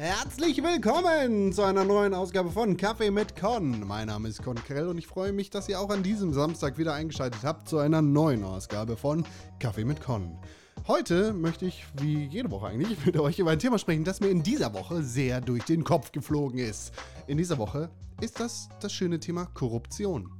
Herzlich willkommen zu einer neuen Ausgabe von Kaffee mit Con. Mein Name ist Con Krell und ich freue mich, dass ihr auch an diesem Samstag wieder eingeschaltet habt zu einer neuen Ausgabe von Kaffee mit Con. Heute möchte ich, wie jede Woche eigentlich, mit euch über ein Thema sprechen, das mir in dieser Woche sehr durch den Kopf geflogen ist. In dieser Woche ist das das schöne Thema Korruption.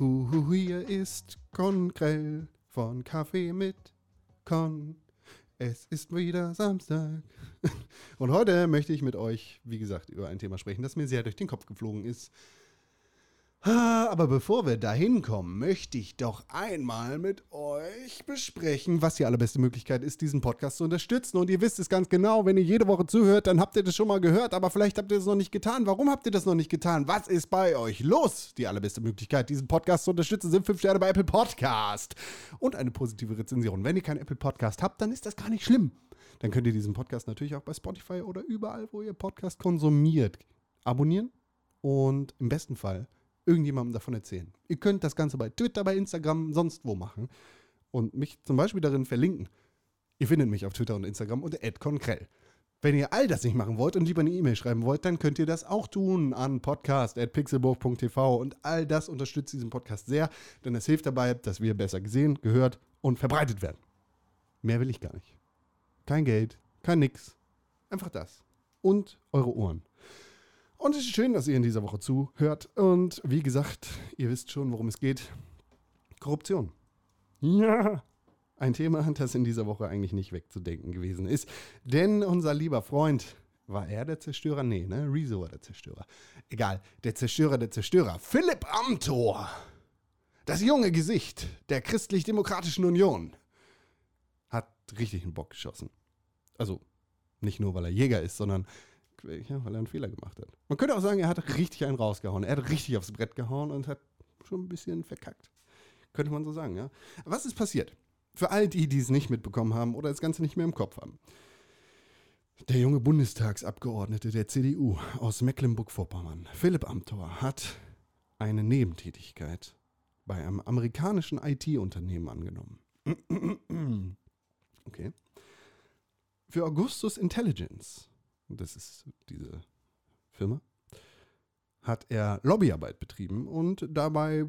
Huhu, hier ist Con Krell von Kaffee mit Con. Es ist wieder Samstag. Und heute möchte ich mit euch, wie gesagt, über ein Thema sprechen, das mir sehr durch den Kopf geflogen ist. Aber bevor wir dahin kommen, möchte ich doch einmal mit euch besprechen, was die allerbeste Möglichkeit ist, diesen Podcast zu unterstützen. Und ihr wisst es ganz genau, wenn ihr jede Woche zuhört, dann habt ihr das schon mal gehört, aber vielleicht habt ihr es noch nicht getan. Warum habt ihr das noch nicht getan? Was ist bei euch los? Die allerbeste Möglichkeit, diesen Podcast zu unterstützen, sind 5 Sterne bei Apple Podcast und eine positive Rezension. Wenn ihr keinen Apple Podcast habt, dann ist das gar nicht schlimm. Dann könnt ihr diesen Podcast natürlich auch bei Spotify oder überall, wo ihr Podcast konsumiert, abonnieren und im besten Fall irgendjemandem davon erzählen. Ihr könnt das Ganze bei Twitter, bei Instagram, sonst wo machen und mich zum Beispiel darin verlinken. Ihr findet mich auf Twitter und Instagram unter @conkrell. Wenn ihr all das nicht machen wollt und lieber eine E-Mail schreiben wollt, dann könnt ihr das auch tun an podcast.pixelburg.tv und all das unterstützt diesen Podcast sehr, denn es hilft dabei, dass wir besser gesehen, gehört und verbreitet werden. Mehr will ich gar nicht. Kein Geld, kein Nix. Einfach das. Und eure Ohren. Und es ist schön, dass ihr in dieser Woche zuhört. Und wie gesagt, ihr wisst schon, worum es geht. Korruption. Ja. Ein Thema, das in dieser Woche eigentlich nicht wegzudenken gewesen ist. Denn unser lieber Freund, war er der Zerstörer? Nee, ne? Rezo war der Zerstörer. Egal, der Zerstörer der Zerstörer. Philipp Amthor. Das junge Gesicht der Christlich-Demokratischen Union. Hat richtig einen Bock geschossen. Also, nicht nur, weil er Jäger ist, sondern ja, weil er einen Fehler gemacht hat. Man könnte auch sagen, er hat richtig einen rausgehauen. Er hat richtig aufs Brett gehauen und hat schon ein bisschen verkackt. Könnte man so sagen, ja. Was ist passiert? Für all die, die es nicht mitbekommen haben oder das Ganze nicht mehr im Kopf haben. Der junge Bundestagsabgeordnete der CDU aus Mecklenburg-Vorpommern, Philipp Amthor, hat eine Nebentätigkeit bei einem amerikanischen IT-Unternehmen angenommen. Okay. Für Augustus Intelligence, das ist diese Firma, hat er Lobbyarbeit betrieben und dabei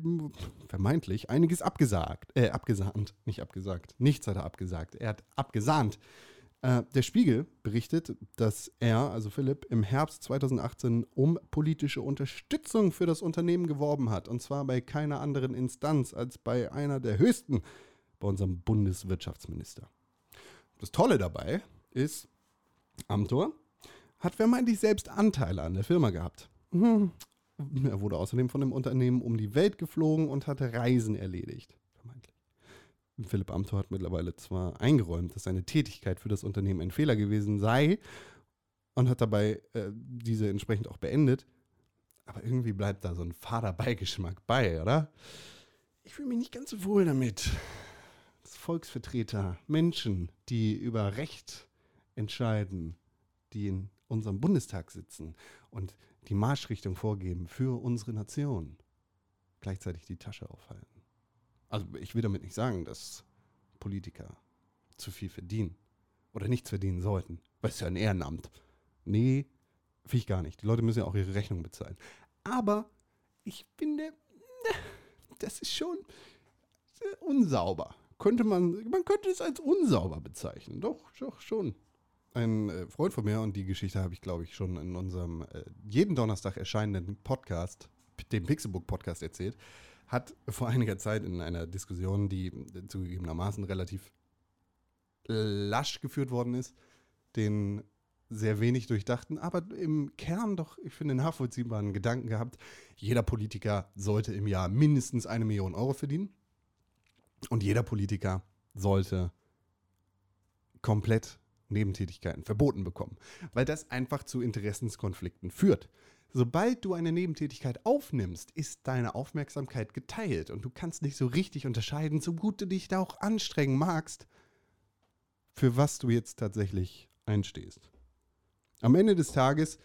vermeintlich einiges abgesagt, äh, abgesahnt, nicht abgesagt, nichts hat er abgesagt, er hat abgesahnt. Äh, der Spiegel berichtet, dass er, also Philipp, im Herbst 2018 um politische Unterstützung für das Unternehmen geworben hat. Und zwar bei keiner anderen Instanz als bei einer der höchsten, bei unserem Bundeswirtschaftsminister. Das Tolle dabei ist, Amtor hat vermeintlich selbst Anteile an der Firma gehabt. Hm. Er wurde außerdem von dem Unternehmen um die Welt geflogen und hatte Reisen erledigt. Vermeintlich. Philipp Amthor hat mittlerweile zwar eingeräumt, dass seine Tätigkeit für das Unternehmen ein Fehler gewesen sei und hat dabei äh, diese entsprechend auch beendet. Aber irgendwie bleibt da so ein fader Beigeschmack bei, oder? Ich fühle mich nicht ganz so wohl damit. Dass Volksvertreter, Menschen, die über Recht entscheiden, die in unserem Bundestag sitzen und die Marschrichtung vorgeben für unsere Nation, gleichzeitig die Tasche aufhalten. Also ich will damit nicht sagen, dass Politiker zu viel verdienen oder nichts verdienen sollten, weil es ja ein Ehrenamt. Nee, finde ich gar nicht. Die Leute müssen ja auch ihre Rechnung bezahlen. Aber ich finde, das ist schon unsauber. Könnte man, man könnte es als unsauber bezeichnen. Doch, doch, schon. Ein äh, Freund von mir, und die Geschichte habe ich, glaube ich, schon in unserem äh, jeden Donnerstag erscheinenden Podcast, dem Pixelbook Podcast erzählt, hat vor einiger Zeit in einer Diskussion, die äh, zugegebenermaßen relativ lasch geführt worden ist, den sehr wenig durchdachten, aber im Kern doch, ich finde, nachvollziehbaren Gedanken gehabt. Jeder Politiker sollte im Jahr mindestens eine Million Euro verdienen. Und jeder Politiker sollte komplett Nebentätigkeiten verboten bekommen, weil das einfach zu Interessenskonflikten führt. Sobald du eine Nebentätigkeit aufnimmst, ist deine Aufmerksamkeit geteilt und du kannst nicht so richtig unterscheiden, so gut du dich da auch anstrengen magst, für was du jetzt tatsächlich einstehst. Am Ende des Tages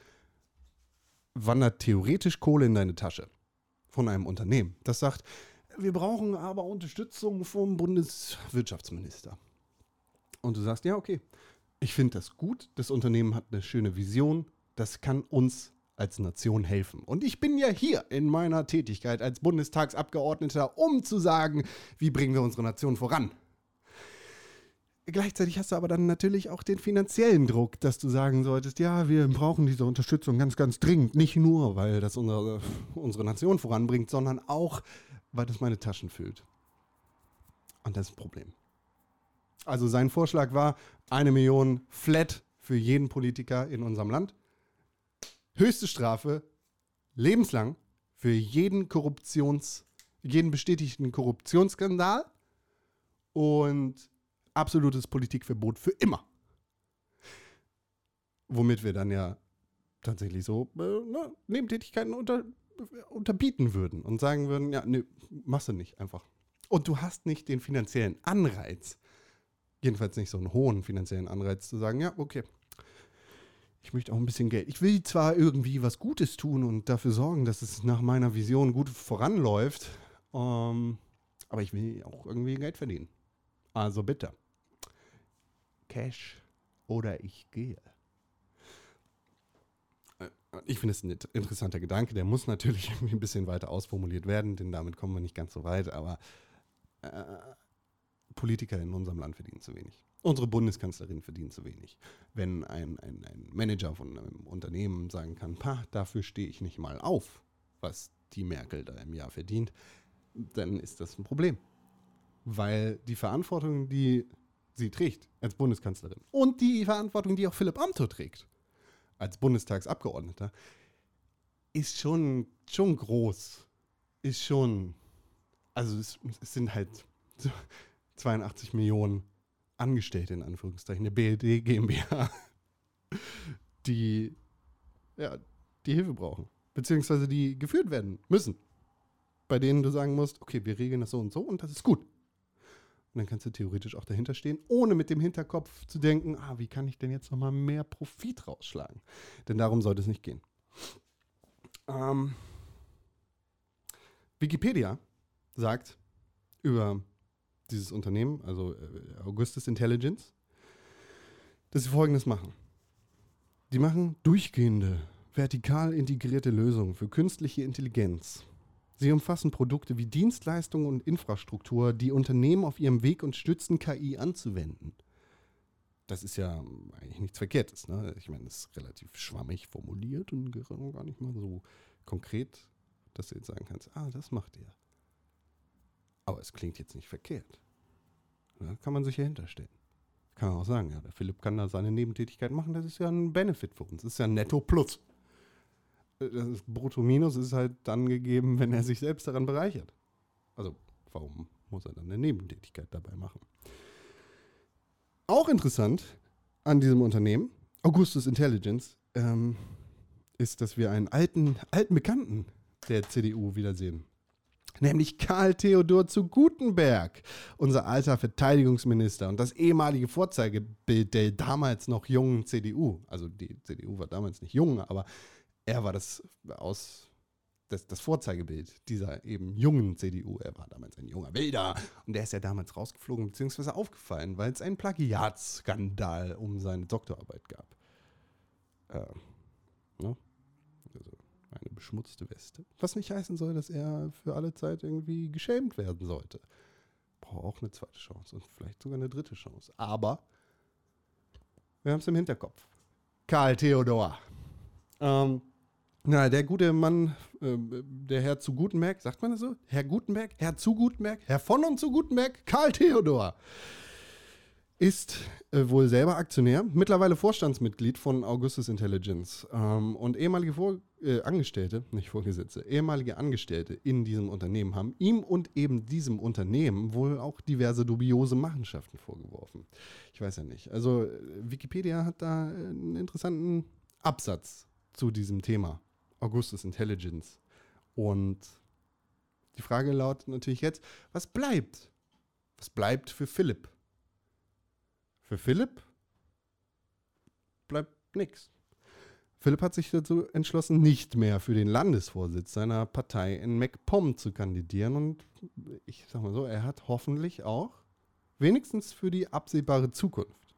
wandert theoretisch Kohle in deine Tasche von einem Unternehmen, das sagt, wir brauchen aber Unterstützung vom Bundeswirtschaftsminister. Und du sagst, ja, okay, ich finde das gut, das Unternehmen hat eine schöne Vision, das kann uns als Nation helfen. Und ich bin ja hier in meiner Tätigkeit als Bundestagsabgeordneter, um zu sagen, wie bringen wir unsere Nation voran. Gleichzeitig hast du aber dann natürlich auch den finanziellen Druck, dass du sagen solltest, ja, wir brauchen diese Unterstützung ganz, ganz dringend. Nicht nur, weil das unsere, unsere Nation voranbringt, sondern auch, weil das meine Taschen füllt. Und das ist ein Problem. Also sein Vorschlag war eine Million flat für jeden Politiker in unserem Land. Höchste Strafe, lebenslang für jeden Korruptions, jeden bestätigten Korruptionsskandal und absolutes Politikverbot für immer. Womit wir dann ja tatsächlich so äh, ne, Nebentätigkeiten unter, unterbieten würden und sagen würden, ja, ne, machst du nicht einfach. Und du hast nicht den finanziellen Anreiz, jedenfalls nicht so einen hohen finanziellen Anreiz zu sagen, ja, okay, ich möchte auch ein bisschen Geld. Ich will zwar irgendwie was Gutes tun und dafür sorgen, dass es nach meiner Vision gut voranläuft, ähm, aber ich will auch irgendwie Geld verdienen. Also bitte. Cash oder ich gehe. Äh, Ich finde es ein interessanter Gedanke. Der muss natürlich ein bisschen weiter ausformuliert werden, denn damit kommen wir nicht ganz so weit. Aber äh, Politiker in unserem Land verdienen zu wenig. Unsere Bundeskanzlerin verdient zu wenig. Wenn ein, ein, ein Manager von einem Unternehmen sagen kann, pa, dafür stehe ich nicht mal auf, was die Merkel da im Jahr verdient, dann ist das ein Problem. Weil die Verantwortung, die sie trägt als Bundeskanzlerin und die Verantwortung, die auch Philipp Amthor trägt als Bundestagsabgeordneter, ist schon, schon groß. Ist schon, also es, es sind halt 82 Millionen Angestellte in Anführungszeichen, der BLD GmbH, die, ja, die Hilfe brauchen, beziehungsweise die geführt werden müssen, bei denen du sagen musst, okay, wir regeln das so und so und das ist gut. Und dann kannst du theoretisch auch dahinter stehen, ohne mit dem Hinterkopf zu denken, ah, wie kann ich denn jetzt nochmal mehr Profit rausschlagen? Denn darum sollte es nicht gehen. Ähm, Wikipedia sagt über dieses Unternehmen, also äh, Augustus Intelligence, dass sie Folgendes machen. Die machen durchgehende, vertikal integrierte Lösungen für künstliche Intelligenz. Sie umfassen Produkte wie Dienstleistungen und Infrastruktur, die Unternehmen auf ihrem Weg und stützen, KI anzuwenden. Das ist ja eigentlich nichts Verkehrtes. Ne? Ich meine, das ist relativ schwammig formuliert und gar nicht mal so konkret, dass du jetzt sagen kannst, ah, das macht ihr. Aber es klingt jetzt nicht verkehrt. Da kann man sich ja hinterstellen. Kann man auch sagen, ja, der Philipp kann da seine Nebentätigkeit machen, das ist ja ein Benefit für uns. Das ist ja ein Netto Plus. Das Brutto Minus ist halt dann gegeben, wenn er sich selbst daran bereichert. Also, warum muss er dann eine Nebentätigkeit dabei machen? Auch interessant an diesem Unternehmen, Augustus Intelligence, ähm, ist, dass wir einen alten, alten Bekannten der CDU wiedersehen nämlich Karl Theodor zu Gutenberg, unser alter Verteidigungsminister und das ehemalige Vorzeigebild der damals noch jungen CDU. Also die CDU war damals nicht jung, aber er war das aus das, das Vorzeigebild dieser eben jungen CDU. Er war damals ein junger Wilder und der ist ja damals rausgeflogen bzw. aufgefallen, weil es einen Plagiatsskandal um seine Doktorarbeit gab. Äh, ne? Beschmutzte Weste. Was nicht heißen soll, dass er für alle Zeit irgendwie geschämt werden sollte. Braucht auch eine zweite Chance und vielleicht sogar eine dritte Chance. Aber wir haben es im Hinterkopf. Karl Theodor. Ähm, na, der gute Mann, äh, der Herr zu Gutenberg, sagt man das so? Herr Gutenberg, Herr zu Gutenberg, Herr von und zu Gutenberg, Karl Theodor ist äh, wohl selber Aktionär, mittlerweile Vorstandsmitglied von Augustus Intelligence ähm, und ehemalige Vor äh, Angestellte, nicht Vorgesetzte, ehemalige Angestellte in diesem Unternehmen haben ihm und eben diesem Unternehmen wohl auch diverse dubiose Machenschaften vorgeworfen. Ich weiß ja nicht. Also äh, Wikipedia hat da äh, einen interessanten Absatz zu diesem Thema, Augustus Intelligence. Und die Frage lautet natürlich jetzt, was bleibt? Was bleibt für Philipp? Für Philipp bleibt nichts. Philipp hat sich dazu entschlossen, nicht mehr für den Landesvorsitz seiner Partei in MacPom zu kandidieren. Und ich sag mal so, er hat hoffentlich auch, wenigstens für die absehbare Zukunft,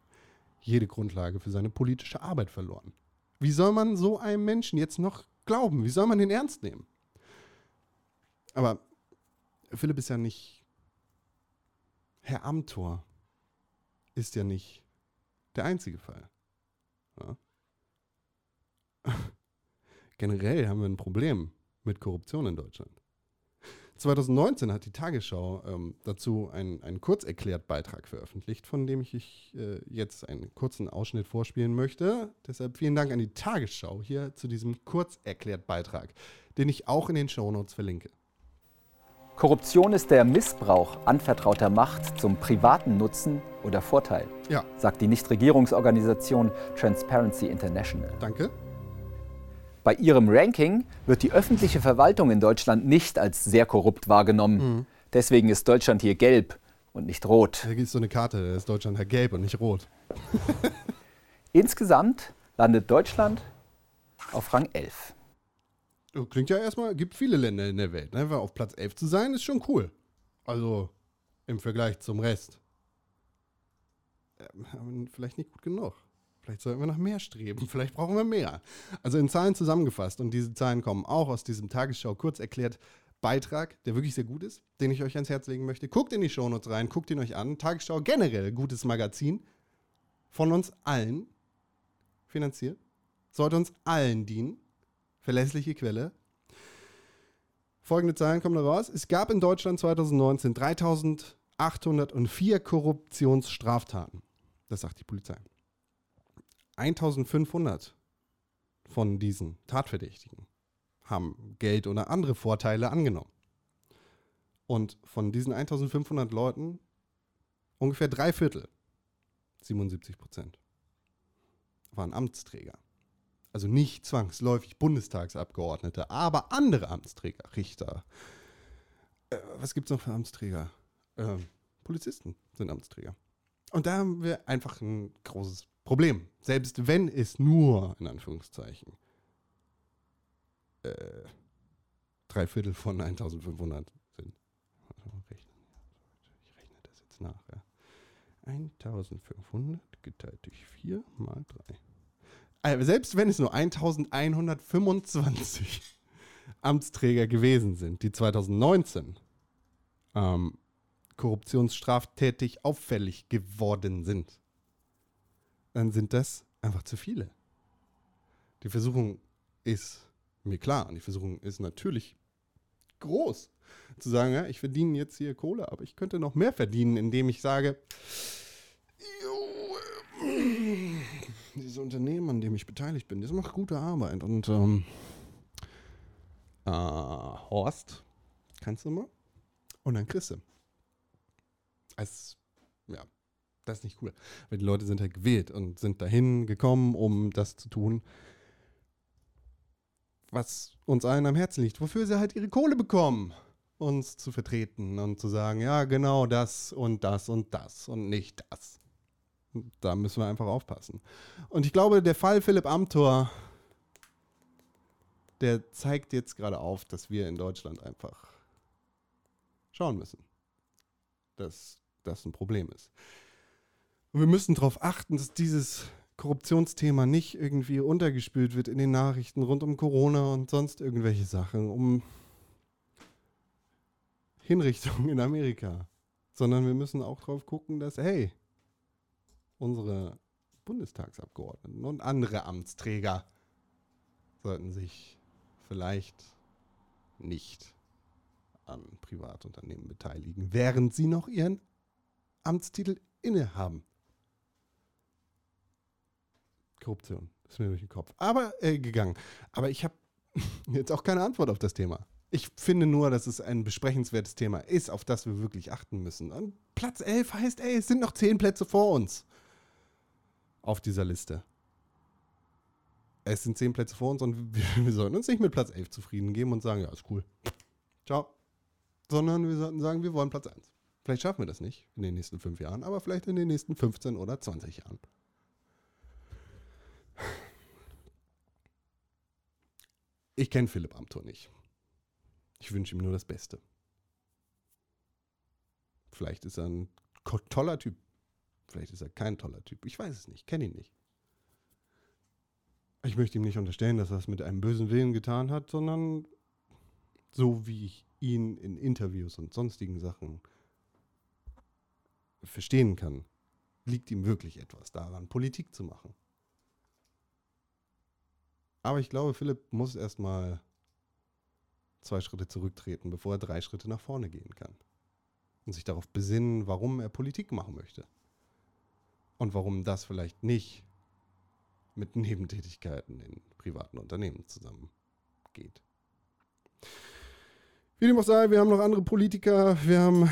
jede Grundlage für seine politische Arbeit verloren. Wie soll man so einem Menschen jetzt noch glauben? Wie soll man den ernst nehmen? Aber Philipp ist ja nicht. Herr Amtor ist ja nicht der einzige Fall. Ja. Generell haben wir ein Problem mit Korruption in Deutschland. 2019 hat die Tagesschau ähm, dazu einen, einen Kurzerklärt-Beitrag veröffentlicht, von dem ich äh, jetzt einen kurzen Ausschnitt vorspielen möchte. Deshalb vielen Dank an die Tagesschau hier zu diesem Kurzerklärt-Beitrag, den ich auch in den Shownotes verlinke. Korruption ist der Missbrauch anvertrauter Macht zum privaten Nutzen oder Vorteil, Ja, sagt die Nichtregierungsorganisation Transparency International. danke. Bei ihrem Ranking wird die öffentliche Verwaltung in Deutschland nicht als sehr korrupt wahrgenommen. Deswegen ist Deutschland hier gelb und nicht rot. Da gibt es so eine Karte, da ist Deutschland halt gelb und nicht rot. Insgesamt landet Deutschland auf Rang 11. Klingt ja erstmal, gibt viele Länder in der Welt. Ne? Auf Platz 11 zu sein, ist schon cool. Also im Vergleich zum Rest. Ähm, vielleicht nicht gut genug. Vielleicht sollten wir nach mehr streben. Vielleicht brauchen wir mehr. Also in Zahlen zusammengefasst. Und diese Zahlen kommen auch aus diesem Tagesschau kurz erklärt Beitrag, der wirklich sehr gut ist, den ich euch ans Herz legen möchte. Guckt in die Shownotes rein, guckt ihn euch an. Tagesschau generell gutes Magazin. Von uns allen finanziert. Sollte uns allen dienen. Verlässliche Quelle. Folgende Zahlen kommen da raus. Es gab in Deutschland 2019 3804 Korruptionsstraftaten. Das sagt die Polizei. 1500 von diesen Tatverdächtigen haben Geld oder andere Vorteile angenommen. Und von diesen 1500 Leuten ungefähr drei Viertel, 77 Prozent, waren Amtsträger. Also nicht zwangsläufig Bundestagsabgeordnete, aber andere Amtsträger, Richter. Äh, was gibt es noch für Amtsträger? Ähm, Polizisten sind Amtsträger. Und da haben wir einfach ein großes Problem. Selbst wenn es nur, in Anführungszeichen, äh, drei Viertel von 1500 sind. Ich rechne das jetzt nach. Ja. 1500 geteilt durch 4 mal 3. Also selbst wenn es nur 1125 Amtsträger gewesen sind, die 2019 ähm, korruptionsstraftätig auffällig geworden sind, dann sind das einfach zu viele. Die Versuchung ist mir klar und die Versuchung ist natürlich groß. Zu sagen, ja, ich verdiene jetzt hier Kohle, aber ich könnte noch mehr verdienen, indem ich sage, äh, dieses Unternehmen, an dem ich beteiligt bin, das macht gute Arbeit. Und ähm, äh, Horst, kannst du mal? Und dann du. Es, ja, das ist nicht cool. Weil die Leute sind halt gewählt und sind dahin gekommen, um das zu tun, was uns allen am Herzen liegt, wofür sie halt ihre Kohle bekommen, uns zu vertreten und zu sagen, ja, genau das und das und das und nicht das. Da müssen wir einfach aufpassen. Und ich glaube, der Fall Philipp Amthor, der zeigt jetzt gerade auf, dass wir in Deutschland einfach schauen müssen, dass das ein Problem ist. Und wir müssen darauf achten, dass dieses Korruptionsthema nicht irgendwie untergespült wird in den Nachrichten rund um Corona und sonst irgendwelche Sachen, um Hinrichtungen in Amerika. Sondern wir müssen auch darauf gucken, dass, hey, unsere Bundestagsabgeordneten und andere Amtsträger sollten sich vielleicht nicht an Privatunternehmen beteiligen, während sie noch ihren Amtstitel innehaben. Korruption, ist mir durch den Kopf. Aber äh, gegangen. Aber ich habe jetzt auch keine Antwort auf das Thema. Ich finde nur, dass es ein besprechenswertes Thema ist, auf das wir wirklich achten müssen. Und Platz 11 heißt, ey, es sind noch 10 Plätze vor uns auf dieser Liste. Es sind 10 Plätze vor uns und wir, wir sollten uns nicht mit Platz 11 zufrieden geben und sagen, ja, ist cool. Ciao. Sondern wir sollten sagen, wir wollen Platz 1. Vielleicht schaffen wir das nicht in den nächsten fünf Jahren, aber vielleicht in den nächsten 15 oder 20 Jahren. Ich kenne Philipp Amthor nicht. Ich wünsche ihm nur das Beste. Vielleicht ist er ein toller Typ. Vielleicht ist er kein toller Typ. Ich weiß es nicht. Kenne ihn nicht. Ich möchte ihm nicht unterstellen, dass er es mit einem bösen Willen getan hat, sondern so wie ich ihn in Interviews und sonstigen Sachen verstehen kann, liegt ihm wirklich etwas daran, Politik zu machen. Aber ich glaube, Philipp muss erstmal zwei Schritte zurücktreten, bevor er drei Schritte nach vorne gehen kann. Und sich darauf besinnen, warum er Politik machen möchte. Und warum das vielleicht nicht mit Nebentätigkeiten in privaten Unternehmen zusammengeht. Wie dem auch sei, wir haben noch andere Politiker, wir haben,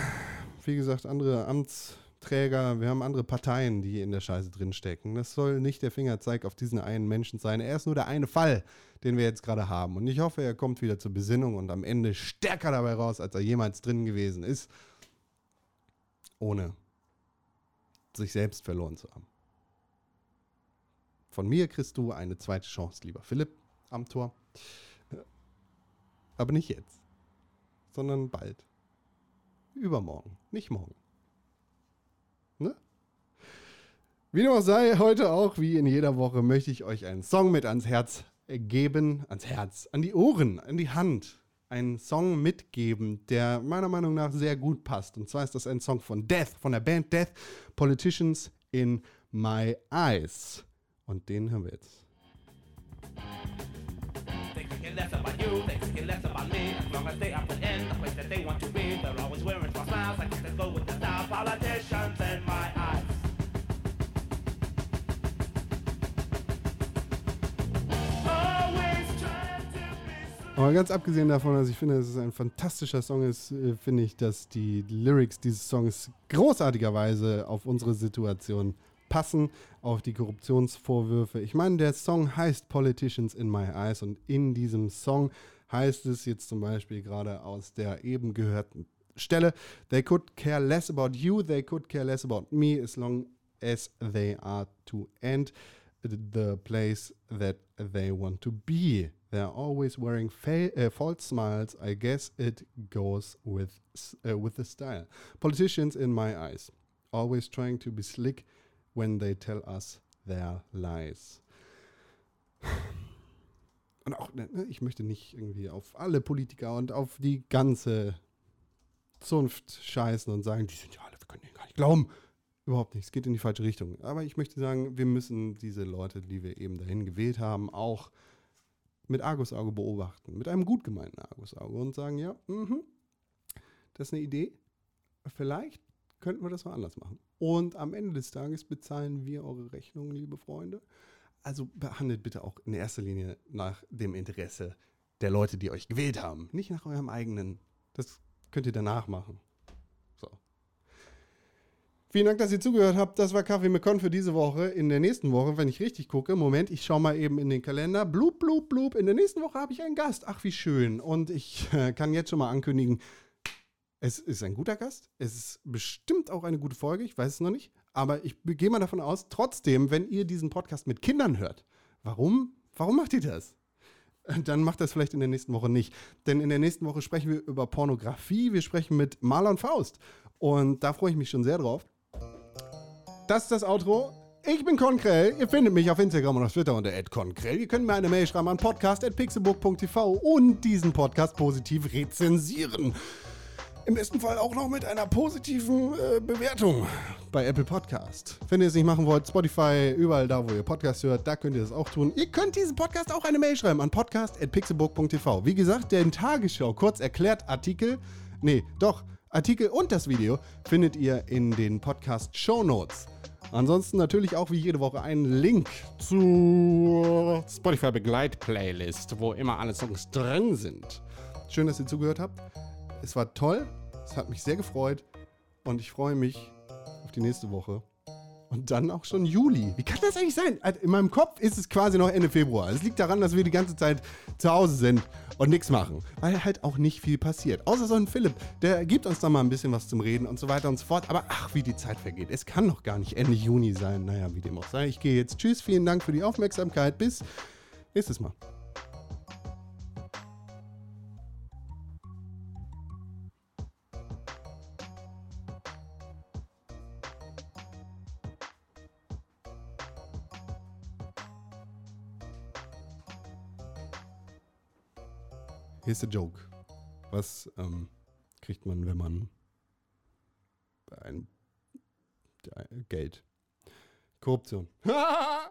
wie gesagt, andere Amtsträger, wir haben andere Parteien, die in der Scheiße drinstecken. Das soll nicht der Fingerzeig auf diesen einen Menschen sein. Er ist nur der eine Fall, den wir jetzt gerade haben. Und ich hoffe, er kommt wieder zur Besinnung und am Ende stärker dabei raus, als er jemals drin gewesen ist, ohne sich selbst verloren zu haben. Von mir kriegst du eine zweite Chance, lieber Philipp, am Tor. Aber nicht jetzt, sondern bald. Übermorgen, nicht morgen. Ne? Wie dem auch sei, heute auch, wie in jeder Woche, möchte ich euch einen Song mit ans Herz geben, ans Herz, an die Ohren, an die Hand. Einen Song mitgeben, der meiner Meinung nach sehr gut passt. Und zwar ist das ein Song von Death, von der Band Death, Politicians in My Eyes. Und den hören wir jetzt. Less about you, they thinking less about me. As long as they are put in the place that they want to be, they're always wearing false smiles. I guess they go with the style. Politicians Aber ganz abgesehen davon, dass ich finde, dass es ein fantastischer Song ist, äh, finde ich, dass die Lyrics dieses Songs großartigerweise auf unsere Situation passen, auf die Korruptionsvorwürfe. Ich meine, der Song heißt Politicians in My Eyes und in diesem Song heißt es jetzt zum Beispiel gerade aus der eben gehörten Stelle, they could care less about you, they could care less about me as long as they are to end the place that they want to be. They're always wearing uh, false smiles. I guess it goes with uh, with the style. Politicians in my eyes, always trying to be slick when they tell us their lies. Und auch, ne, ich möchte nicht irgendwie auf alle Politiker und auf die ganze Zunft scheißen und sagen, die sind ja alle, wir können denen gar nicht glauben. Überhaupt nicht. Es geht in die falsche Richtung. Aber ich möchte sagen, wir müssen diese Leute, die wir eben dahin gewählt haben, auch mit Argusauge beobachten. Mit einem gut gemeinten Argusauge und sagen, ja, mhm, das ist eine Idee. Vielleicht könnten wir das mal anders machen. Und am Ende des Tages bezahlen wir eure Rechnungen, liebe Freunde. Also behandelt bitte auch in erster Linie nach dem Interesse der Leute, die euch gewählt haben. Nicht nach eurem eigenen. Das könnt ihr danach machen. Vielen Dank, dass ihr zugehört habt. Das war Kaffee mit Con für diese Woche. In der nächsten Woche, wenn ich richtig gucke, Moment, ich schaue mal eben in den Kalender. Blub, blub, blub. In der nächsten Woche habe ich einen Gast. Ach, wie schön. Und ich äh, kann jetzt schon mal ankündigen, es ist ein guter Gast. Es ist bestimmt auch eine gute Folge. Ich weiß es noch nicht. Aber ich gehe mal davon aus, trotzdem, wenn ihr diesen Podcast mit Kindern hört, warum? Warum macht ihr das? Dann macht das vielleicht in der nächsten Woche nicht. Denn in der nächsten Woche sprechen wir über Pornografie. Wir sprechen mit Marlon Faust. Und da freue ich mich schon sehr drauf. Das ist das Outro. Ich bin Konkrell. Ihr findet mich auf Instagram und auf Twitter unter @konkrell. Ihr könnt mir eine Mail schreiben an podcast@pixelbook.tv und diesen Podcast positiv rezensieren. Im besten Fall auch noch mit einer positiven äh, Bewertung bei Apple Podcast. Wenn ihr es nicht machen wollt, Spotify, überall da, wo ihr Podcast hört, da könnt ihr das auch tun. Ihr könnt diesen Podcast auch eine Mail schreiben an podcast.pixelbook.tv. Wie gesagt, den Tagesschau kurz erklärt Artikel, nee, doch, Artikel und das Video findet ihr in den Podcast Show Notes. Ansonsten natürlich auch wie jede Woche einen Link zur Spotify Begleit Playlist, wo immer alle Songs drin sind. Schön, dass ihr zugehört habt. Es war toll, es hat mich sehr gefreut und ich freue mich auf die nächste Woche. Und dann auch schon Juli. Wie kann das eigentlich sein? Also In meinem Kopf ist es quasi noch Ende Februar. Es liegt daran, dass wir die ganze Zeit zu Hause sind und nichts machen. Weil halt auch nicht viel passiert. Außer so ein Philipp, der gibt uns da mal ein bisschen was zum Reden und so weiter und so fort. Aber ach, wie die Zeit vergeht. Es kann noch gar nicht Ende Juni sein. Naja, wie dem auch sei. Ich gehe jetzt. Tschüss, vielen Dank für die Aufmerksamkeit. Bis nächstes Mal. Hier ist der Joke. Was ähm, kriegt man, wenn man ein Geld? Korruption.